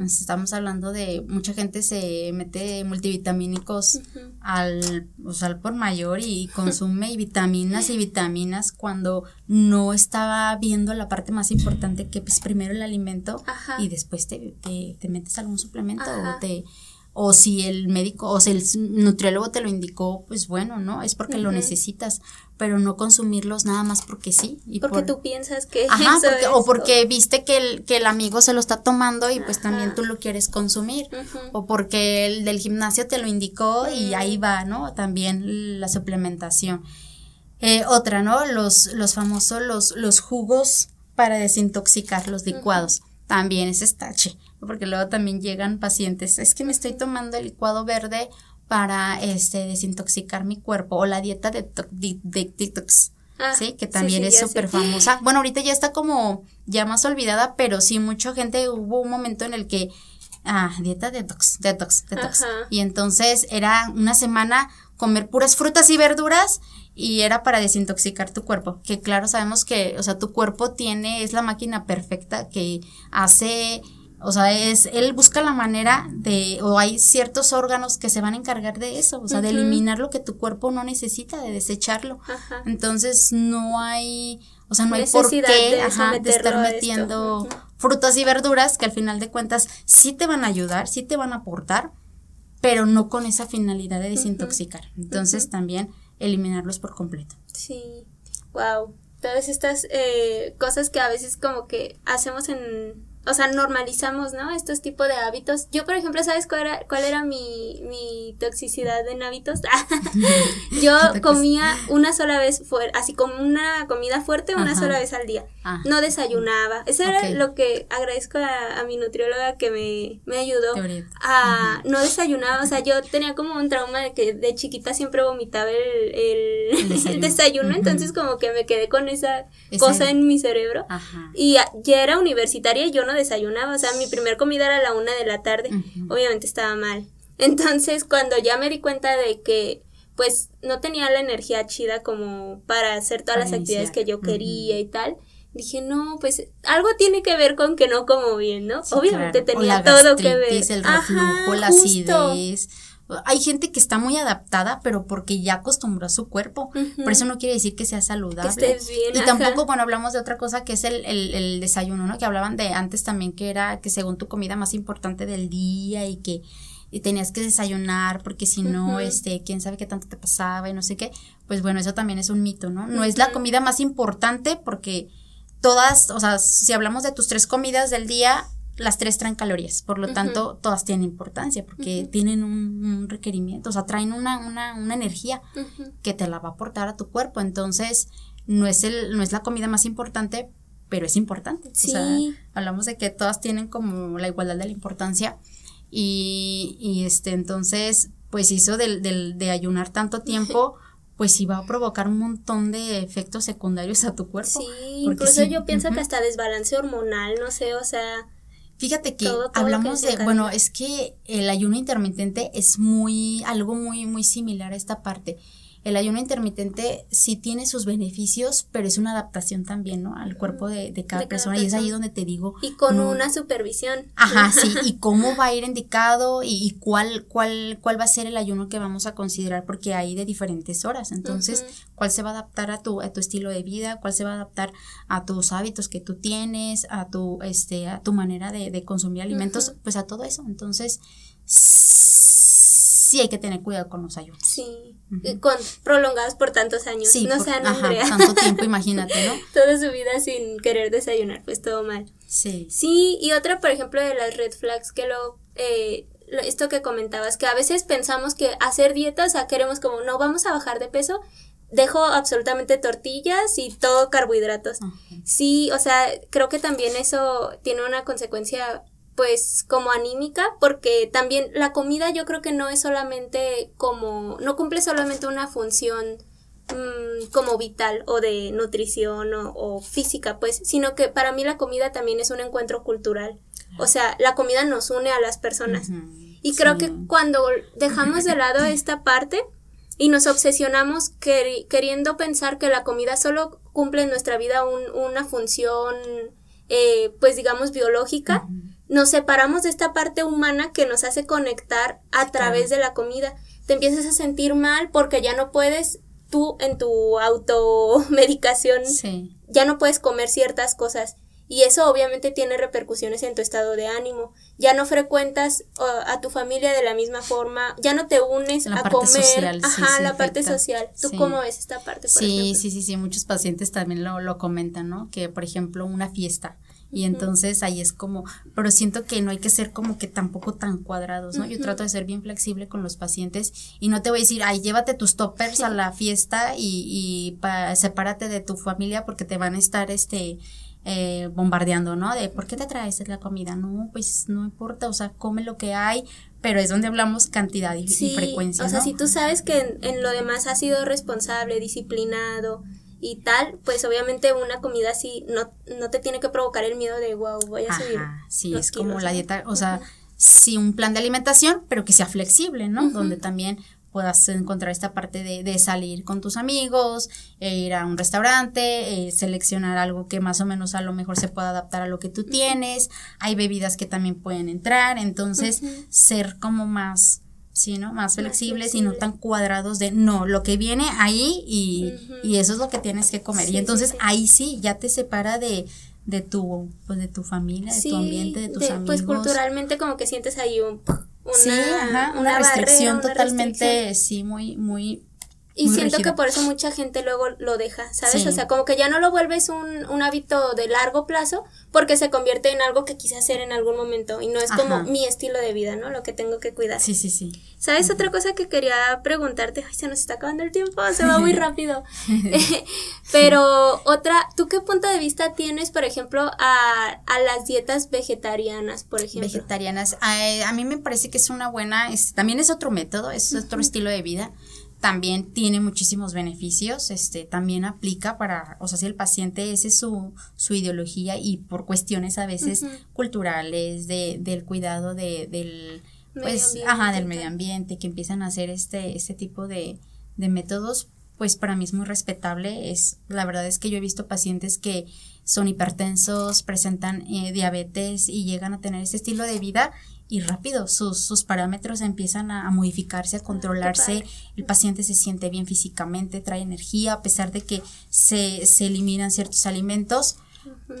Estamos hablando de mucha gente se mete multivitamínicos al, o sea, al por mayor y [laughs] consume vitaminas y vitaminas cuando no estaba viendo la parte más importante que es pues, primero el alimento y después te, te, te, metes algún suplemento o te o si el médico o si el nutriólogo te lo indicó, pues bueno, ¿no? Es porque lo necesitas, pero no consumirlos nada más porque sí. Y porque tú piensas que Ajá, o porque viste que el, que el amigo se lo está tomando y pues también tú lo quieres consumir, o porque el del gimnasio te lo indicó y ahí va, ¿no? También la suplementación. Eh, otra, ¿no? Los, los famosos, los, los jugos para desintoxicar, los licuados. También es estache porque luego también llegan pacientes, es que me estoy tomando el licuado verde para este desintoxicar mi cuerpo o la dieta de, detox. Ah, sí, que también es súper famosa. Bueno, ahorita ya está como ya más olvidada, pero sí, mucha gente hubo un momento en el que, ah, dieta detox, detox, detox. Y entonces era una semana comer puras frutas y verduras y era para desintoxicar tu cuerpo, que claro sabemos que, o sea, tu cuerpo tiene, es la máquina perfecta que hace o sea, es, él busca la manera de, o hay ciertos órganos que se van a encargar de eso, o sea, de eliminar lo que tu cuerpo no necesita, de desecharlo. Entonces, no hay, o sea, no hay por qué de, ajá, de estar metiendo frutas y verduras que al final de cuentas sí te van a ayudar, sí te van a aportar, pero no con esa finalidad de desintoxicar. Entonces también eliminarlos por completo. Sí, wow. Todas estas eh, cosas que a veces como que hacemos en o sea, normalizamos, ¿no? Estos tipos de hábitos. Yo, por ejemplo, ¿sabes cuál era, cuál era mi, mi toxicidad en hábitos? [laughs] yo comía una sola vez, así como una comida fuerte, una sola vez al día. Ah. No desayunaba. Eso era lo que agradezco a, mi nutrióloga que me, me ayudó a no desayunaba. O sea, yo tenía como un trauma de que de chiquita siempre vomitaba el, el, [laughs] desayuno, entonces como que me quedé con esa cosa en mi cerebro. Y ya era universitaria y yo no desayunaba, o sea, mi primer comida era a la una de la tarde, obviamente estaba mal. Entonces, cuando ya me di cuenta de que pues no tenía la energía chida como para hacer todas las actividades que yo quería y tal, dije, no, pues algo tiene que ver con que no como bien, ¿no? Obviamente tenía todo que ver. El reflujo, la acidez hay gente que está muy adaptada, pero porque ya acostumbró a su cuerpo. Por eso no quiere decir que sea saludable. y tampoco, cuando hablamos de otra cosa que es el, el, desayuno, ¿no? Que hablaban de antes también que era que según tu comida más importante del día y que tenías que desayunar porque si no, este, quién sabe qué tanto te pasaba y no sé qué. Pues bueno, eso también es un mito, ¿no? No es la comida más importante porque todas, o sea, si hablamos de tus tres comidas del día, las tres traen calorías, por lo tanto, todas tienen importancia porque tienen un, requerimiento, o sea, traen una, una, una energía que te la va a aportar a tu cuerpo. Entonces, no es, el, no es la comida más importante, pero es importante. O sea, hablamos de que todas tienen como la igualdad de la importancia. Y, y este, entonces, pues hizo del, del, de ayunar tanto tiempo. pues sí va a provocar un montón de efectos secundarios a tu cuerpo. Sí, incluso yo pienso que hasta desbalance hormonal, no sé, o sea, Fíjate que hablamos de, bueno, es que el ayuno intermitente es muy, algo muy, muy similar a esta parte el ayuno intermitente sí tiene sus beneficios, pero es una adaptación también, ¿no? Al cuerpo de, cada, persona. Y es ahí donde te digo. Y con una supervisión. Ajá, sí. Y cómo va a ir indicado y, cuál, cuál, cuál va a ser el ayuno que vamos a considerar, porque hay de diferentes horas. Entonces, cuál se va a adaptar a tu, a tu estilo de vida, cuál se va a adaptar a tus hábitos que tú tienes, a tu, este, a tu manera de, consumir alimentos, pues a todo eso. Entonces, sí hay que tener cuidado con los ayunos. Sí, con prolongados por tantos años. Sí, no sean Andrea. tanto [laughs] tiempo, imagínate, ¿no? Toda su vida sin querer desayunar, pues todo mal. Sí. Sí, y otra, por ejemplo, de las red flags que lo, eh, esto que comentabas, que a veces pensamos que hacer dieta, o sea, queremos como, no, vamos a bajar de peso, dejo absolutamente tortillas y todo carbohidratos. Sí, o sea, creo que también eso tiene una consecuencia pues como anímica porque también la comida yo creo que no es solamente como no cumple solamente una función mm, como vital o de nutrición o, física pues sino que para mí la comida también es un encuentro cultural. O sea la comida nos une a las personas. Y creo que cuando dejamos de lado esta parte y nos obsesionamos queriendo pensar que la comida solo cumple en nuestra vida una función eh, pues digamos biológica nos separamos de esta parte humana que nos hace conectar a través de la comida. Te empiezas a sentir mal porque ya no puedes tú en tu automedicación, ya no puedes comer ciertas cosas. Y eso obviamente tiene repercusiones en tu estado de ánimo. Ya no frecuentas a tu familia de la misma forma, ya no te unes a comer. Ajá, la parte social. ¿Tú cómo ves esta parte? sí, sí, sí, sí. Muchos pacientes también lo, lo comentan, ¿no? Que, por ejemplo, una fiesta y entonces ahí es como, pero siento que no hay que ser como que tampoco tan cuadrados, ¿no? Yo trato de ser bien flexible con los pacientes y no te voy a decir, ay, llévate tus toppers a la fiesta y, y sepárate de tu familia porque te van a estar, este, eh, bombardeando, ¿no? De por qué te traes la comida. No, pues no importa, o sea, come lo que hay, pero es donde hablamos cantidad y, frecuencia. O sea, si tú sabes que en, lo demás has sido responsable, disciplinado, y tal, pues obviamente una comida así no, no te tiene que provocar el miedo de, wow, voy a subir. Sí, es como la dieta, o sea, sí un plan de alimentación, pero que sea flexible, ¿no? Donde también puedas encontrar esta parte de, de salir con tus amigos, e ir a un restaurante, eh, seleccionar algo que más o menos a lo mejor se pueda adaptar a lo que tú tienes. Hay bebidas que también pueden entrar, entonces ser como más Sí, ¿no? Más, flexibles y no tan cuadrados de, no, lo que viene ahí y, y eso es lo que tienes que comer. y entonces ahí sí, ya te separa de, de tu, pues de tu familia, de tu ambiente, de tus pues, amigos. Pues culturalmente como que sientes ahí un, una, una, restricción totalmente, sí, muy, muy y siento que por eso mucha gente luego lo deja, ¿sabes? O sea, como que ya no lo vuelves un, un, hábito de largo plazo porque se convierte en algo que quise hacer en algún momento y no es como mi estilo de vida, ¿no? Lo que tengo que cuidar. Sí, sí, sí. ¿Sabes? Otra cosa que quería preguntarte, ay, se nos está acabando el tiempo, se va muy [laughs] rápido. [laughs] [laughs] Pero otra, ¿tú qué punto de vista tienes, por ejemplo, a, a las dietas vegetarianas, por ejemplo? Vegetarianas, a, a mí me parece que es una buena, es, también es otro método, es otro estilo de vida también tiene muchísimos beneficios, este, también aplica para, o sea, si el paciente ese es su, su ideología y por cuestiones a veces culturales, de, del cuidado de, del, pues, ajá, del medio ambiente, que empiezan a hacer este, este tipo de, de métodos, pues para mí es muy respetable, es, la verdad es que yo he visto pacientes que son hipertensos, presentan eh, diabetes y llegan a tener ese estilo de vida y rápido sus, sus parámetros empiezan a, modificarse, a ah, controlarse, el paciente se siente bien físicamente, trae energía, a pesar de que se, se eliminan ciertos alimentos,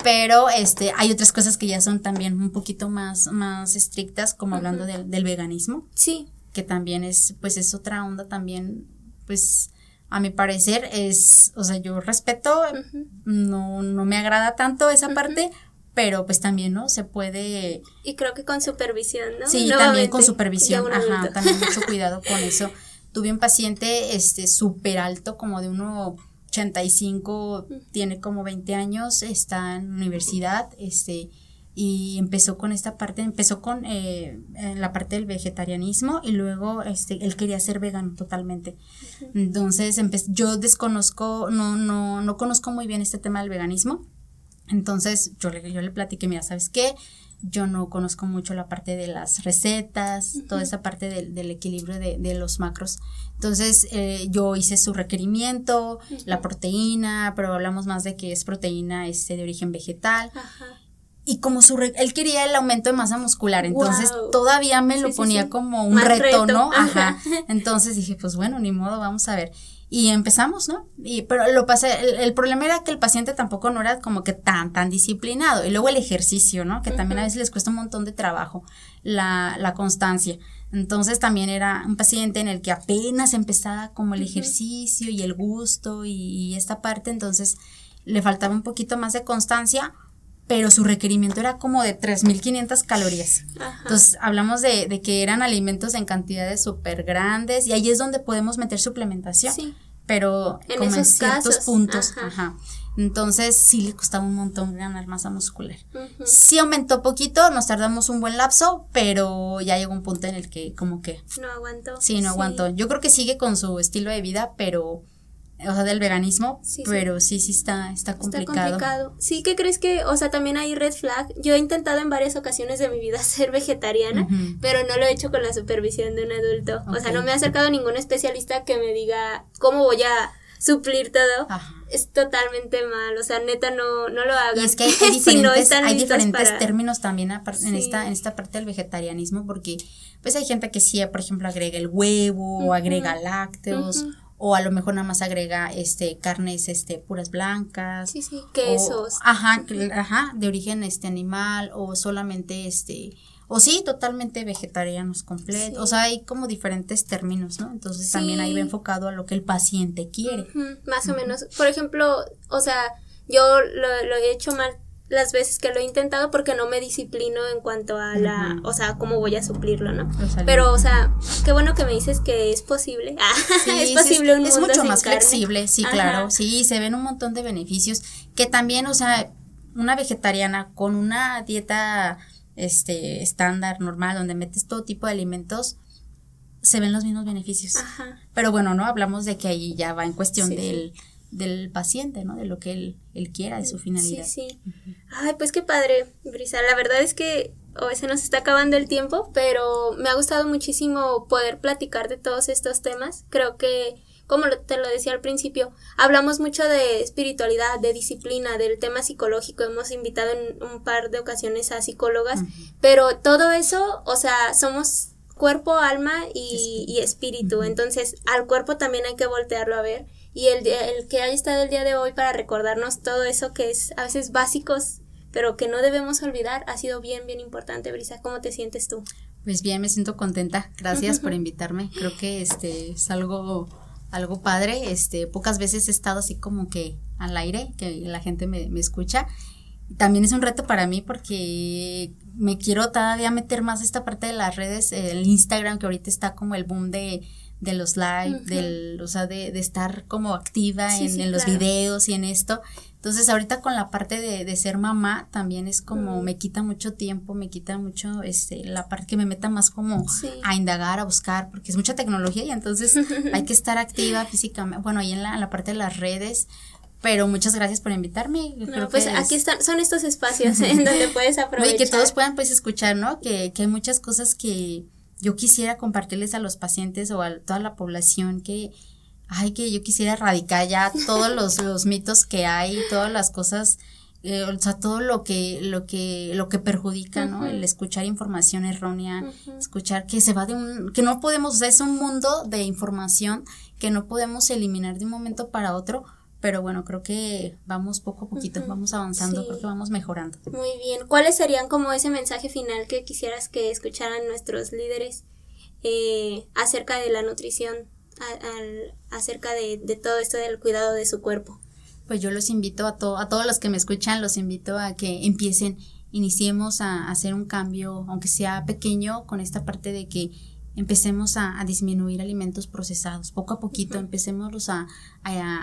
pero este, hay otras cosas que ya son también un poquito más, más estrictas, como hablando del, del veganismo. Sí. Que también es, pues es otra onda también, pues a mi parecer es, o sea, yo respeto, no, no me agrada tanto esa parte, pero pues también, ¿no? Se puede... Y creo que con supervisión, ¿no? Sí, también con supervisión, ajá, también mucho [laughs] cuidado con eso. Tuve un paciente, este, súper alto, como de 1,85, tiene como 20 años, está en universidad, este, y empezó con esta parte, empezó con eh, la parte del vegetarianismo y luego este, él quería ser vegano totalmente. Entonces, yo desconozco, no, no, no conozco muy bien este tema del veganismo entonces yo le, yo le platiqué, mira, ¿sabes qué? Yo no conozco mucho la parte de las recetas, toda esa parte del, equilibrio de, los macros. Entonces eh, yo hice su requerimiento, la proteína, pero hablamos más de que es proteína este, de origen vegetal. Y como su él quería el aumento de masa muscular, entonces todavía me lo ponía como un reto, ¿no? Ajá. Entonces dije, pues bueno, ni modo, vamos a ver y empezamos, ¿no? Y, pero lo pasé, el, problema era que el paciente tampoco no era como que tan, tan disciplinado. Y luego el ejercicio, ¿no? Que también a veces les cuesta un montón de trabajo, la, la constancia. Entonces también era un paciente en el que apenas empezaba como el ejercicio y el gusto y, esta parte, entonces le faltaba un poquito más de constancia, pero su requerimiento era como de 3.500 calorías. Entonces, hablamos de, de, que eran alimentos en cantidades súper grandes y ahí es donde podemos meter suplementación. Sí. Pero en como en ciertos puntos. Ajá. Entonces, sí le costaba un montón ganar masa muscular. Sí aumentó poquito, nos tardamos un buen lapso, pero ya llegó un punto en el que como que... No aguantó. Sí, no aguantó. Yo creo que sigue con su estilo de vida, pero o sea, del veganismo, pero sí. sí, está, está complicado. Está complicado. Sí, ¿qué crees que, o sea, también hay red flag? Yo he intentado en varias ocasiones de mi vida [laughs] ser vegetariana, pero no lo he hecho con la supervisión de un adulto. O sea, no me ha acercado ningún especialista que me diga cómo voy a suplir todo. Es totalmente mal, o sea, neta no, no lo hagas. Y es que [laughs] hay, diferentes, hay diferentes términos también en, esta, en esta parte del vegetarianismo, porque pues hay gente que sí, por ejemplo, agrega el huevo, o agrega lácteos, o a lo mejor nada más agrega este carnes este puras blancas sí sí quesos. ajá ajá de origen este animal o solamente este o sí totalmente vegetarianos completos. O sea hay como diferentes términos no entonces también ahí va enfocado a lo que el paciente quiere. Más o menos. Por ejemplo o sea yo lo, lo he hecho mal las veces que lo he intentado porque no me disciplino en cuanto a la, o sea, cómo voy a suplirlo, ¿no? Pero, o sea, qué bueno que me dices que es posible. [laughs] es posible un es, mucho más flexible, sí, claro. Sí, se ven un montón de beneficios que también, o sea, una vegetariana con una dieta este estándar normal donde metes todo tipo de alimentos se ven los mismos beneficios. Ajá. Pero bueno, no hablamos de que ahí ya va en cuestión del del paciente, ¿no? De lo que él, él quiera, de su finalidad. Sí, sí. Ay, pues qué padre, Brisa. La verdad es que hoy se nos está acabando el tiempo, pero me ha gustado muchísimo poder platicar de todos estos temas. Creo que, como te lo decía al principio, hablamos mucho de espiritualidad, de disciplina, del tema psicológico. Hemos invitado en un par de ocasiones a psicólogas, pero todo eso, o sea, somos cuerpo, alma y, espíritu. Entonces, al cuerpo también hay que voltearlo a ver. Y el, el que haya estado el día de hoy para recordarnos todo eso que es a veces básicos, pero que no debemos olvidar, ha sido bien, bien importante. Brisa, ¿cómo te sientes tú? Pues bien, me siento contenta. Gracias por [laughs] invitarme. Creo que este es algo algo padre. Este, pocas veces he estado así como que al aire, que la gente me, me escucha. También es un reto para mí porque me quiero todavía meter más esta parte de las redes, el Instagram que ahorita está como el boom de, de los live, del, o sea, de, de, estar como activa en, los videos y en esto. Entonces ahorita con la parte de, de ser mamá también es como me quita mucho tiempo, me quita mucho este la parte que me meta más como a indagar, a buscar, porque es mucha tecnología y entonces [laughs] hay que estar activa físicamente, bueno, ahí en la, en la parte de las redes, pero muchas gracias por invitarme. no, pues aquí están, son estos espacios [laughs] en donde puedes aprovechar. y que todos puedan pues escuchar, ¿no? Que, que hay muchas cosas que yo quisiera compartirles a los pacientes o a toda la población que, ay, que yo quisiera erradicar ya todos [laughs] los, los mitos que hay, todas las cosas, eh, o sea, todo lo que, lo que, lo que perjudica, ¿no? El escuchar información errónea, escuchar que se va de un, que no podemos, o sea, es un mundo de información que no podemos eliminar de un momento para otro pero bueno, creo que vamos poco a poquito, vamos avanzando, creo que vamos mejorando. Muy bien, ¿cuáles serían como ese mensaje final que quisieras que escucharan nuestros líderes eh, acerca de la nutrición, acerca de, todo esto del cuidado de su cuerpo? Pues yo los invito a, a todos los que me escuchan, los invito a que empiecen, iniciemos a hacer un cambio, aunque sea pequeño, con esta parte de que empecemos a, disminuir alimentos procesados, poco a poquito, empecemos a,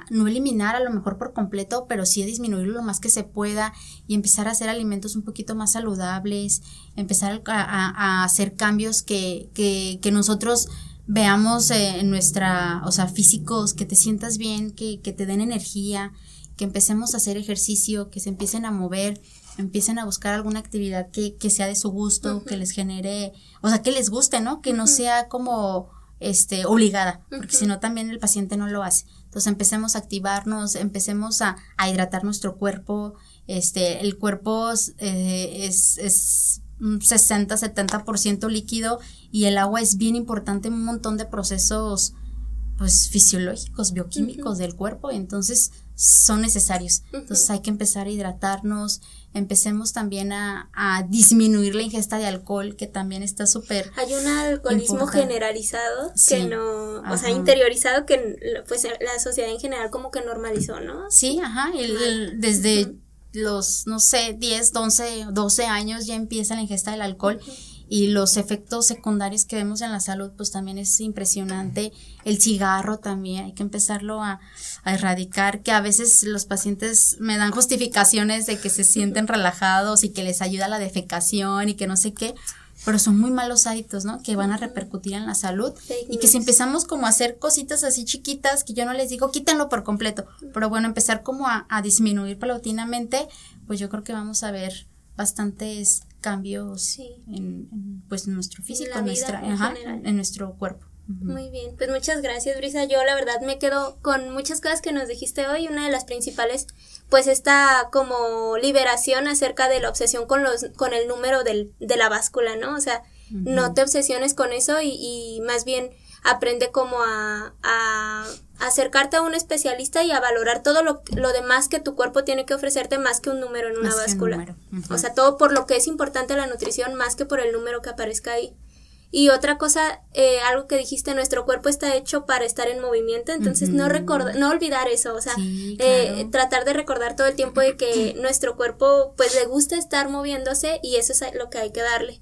no eliminar a lo mejor por completo, pero sí a disminuirlo lo más que se pueda y empezar a hacer alimentos un poquito más saludables, empezar a, hacer cambios que, que, que nosotros veamos eh, en nuestra, o sea, físicos, que te sientas bien, que, que te den energía, que empecemos a hacer ejercicio, que se empiecen a mover, empiecen a buscar alguna actividad que, que sea de su gusto, que les genere, o sea, que les guste, ¿no? Que no sea como este obligada, porque si no también el paciente no lo hace. Entonces empecemos a activarnos, empecemos a, a hidratar nuestro cuerpo, este, el cuerpo eh, es, es un 60, 70% líquido y el agua es bien importante en un montón de procesos pues fisiológicos, bioquímicos del cuerpo, entonces son necesarios. Entonces hay que empezar a hidratarnos, empecemos también a, a disminuir la ingesta de alcohol, que también está súper. Hay un alcoholismo generalizado que no, o sea, interiorizado que pues la sociedad en general como que normalizó, ¿no? Sí, ajá, el, desde los, no sé, 10, 11, 12 años ya empieza la ingesta del alcohol y los efectos secundarios que vemos en la salud pues también es impresionante. El cigarro también hay que empezarlo a, erradicar, que a veces los pacientes me dan justificaciones de que se sienten relajados y que les ayuda la defecación y que no sé qué, pero son muy malos hábitos, ¿no? Que van a repercutir en la salud y que si empezamos como a hacer cositas así chiquitas, que yo no les digo quítenlo por completo, pero bueno, empezar como a, a disminuir paulatinamente, pues yo creo que vamos a ver bastantes cambios en, pues nuestro físico, en, nuestra, en, nuestro cuerpo. Muy bien, pues muchas gracias Brisa. Yo la verdad me quedo con muchas cosas que nos dijiste hoy. Una de las principales, pues esta como liberación acerca de la obsesión con los, con el número del, de la báscula, ¿no? O sea, no te obsesiones con eso y, y más bien aprende como a, a, acercarte a un especialista y a valorar todo lo, lo, demás que tu cuerpo tiene que ofrecerte más que un número en una báscula. O sea, todo por lo que es importante la nutrición más que por el número que aparezca ahí. Y otra cosa, eh, algo que dijiste, nuestro cuerpo está hecho para estar en movimiento, entonces no recordar, no olvidar eso, o sea, eh, tratar de recordar todo el tiempo de que [clears throat] nuestro cuerpo pues le gusta estar moviéndose y eso es lo que hay que darle.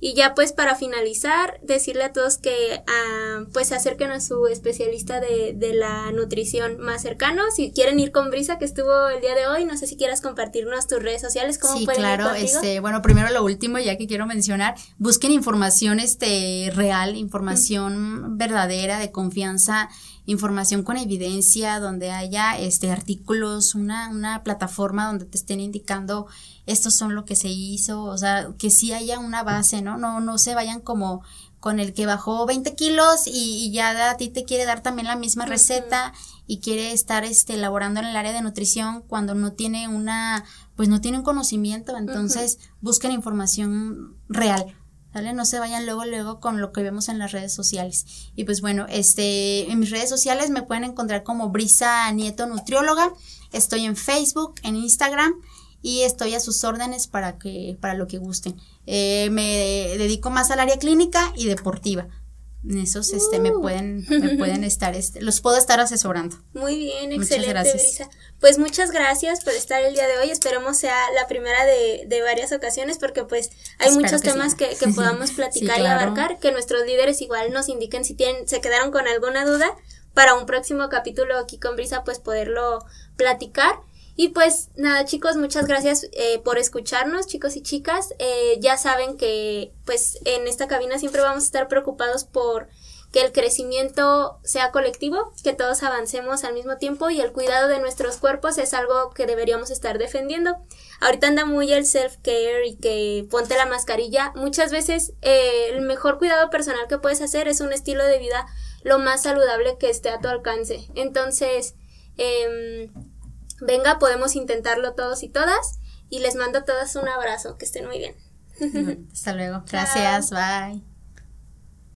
Y ya pues para finalizar, decirle a todos que ah, pues se acerquen a su especialista de, de, la nutrición más cercano. Si quieren ir con Brisa, que estuvo el día de hoy, no sé si quieras compartirnos tus redes sociales, cómo sí, claro, este, bueno, primero lo último, ya que quiero mencionar, busquen información este real, información verdadera, de confianza información con evidencia, donde haya este artículos, una, una plataforma donde te estén indicando estos son lo que se hizo, o sea, que sí haya una base, ¿no? No, no se vayan como con el que bajó 20 kilos y, ya a ti te quiere dar también la misma receta y quiere estar este elaborando en el área de nutrición cuando no tiene una pues no tiene un conocimiento. Entonces busquen información real ¿Vale? No se vayan luego, luego con lo que vemos en las redes sociales. Y pues bueno, este, en mis redes sociales me pueden encontrar como Brisa Nieto Nutrióloga. Estoy en Facebook, en Instagram y estoy a sus órdenes para que, para lo que gusten. Eh, me dedico más al área clínica y deportiva. En esos este me uh. pueden me pueden estar este los puedo estar asesorando. Muy bien, excelente, Brisa. Pues muchas gracias por estar el día de hoy. Esperemos sea la primera de, de varias ocasiones porque pues hay muchos temas que, que, [laughs] podamos platicar y abarcar, que nuestros líderes igual nos indiquen si tienen se quedaron con alguna duda para un próximo capítulo aquí con Brisa pues poderlo platicar. Y pues nada chicos, muchas gracias eh, por escucharnos chicos y chicas. Eh, ya saben que pues en esta cabina siempre vamos a estar preocupados por que el crecimiento sea colectivo, que todos avancemos al mismo tiempo y el cuidado de nuestros cuerpos es algo que deberíamos estar defendiendo. Ahorita anda muy el self-care y que ponte la mascarilla. Muchas veces eh, el mejor cuidado personal que puedes hacer es un estilo de vida lo más saludable que esté a tu alcance. Entonces, eh, Venga, podemos intentarlo todos y todas. Y les mando a todas un abrazo. Que estén muy bien. [laughs] Hasta luego. Gracias. Bye.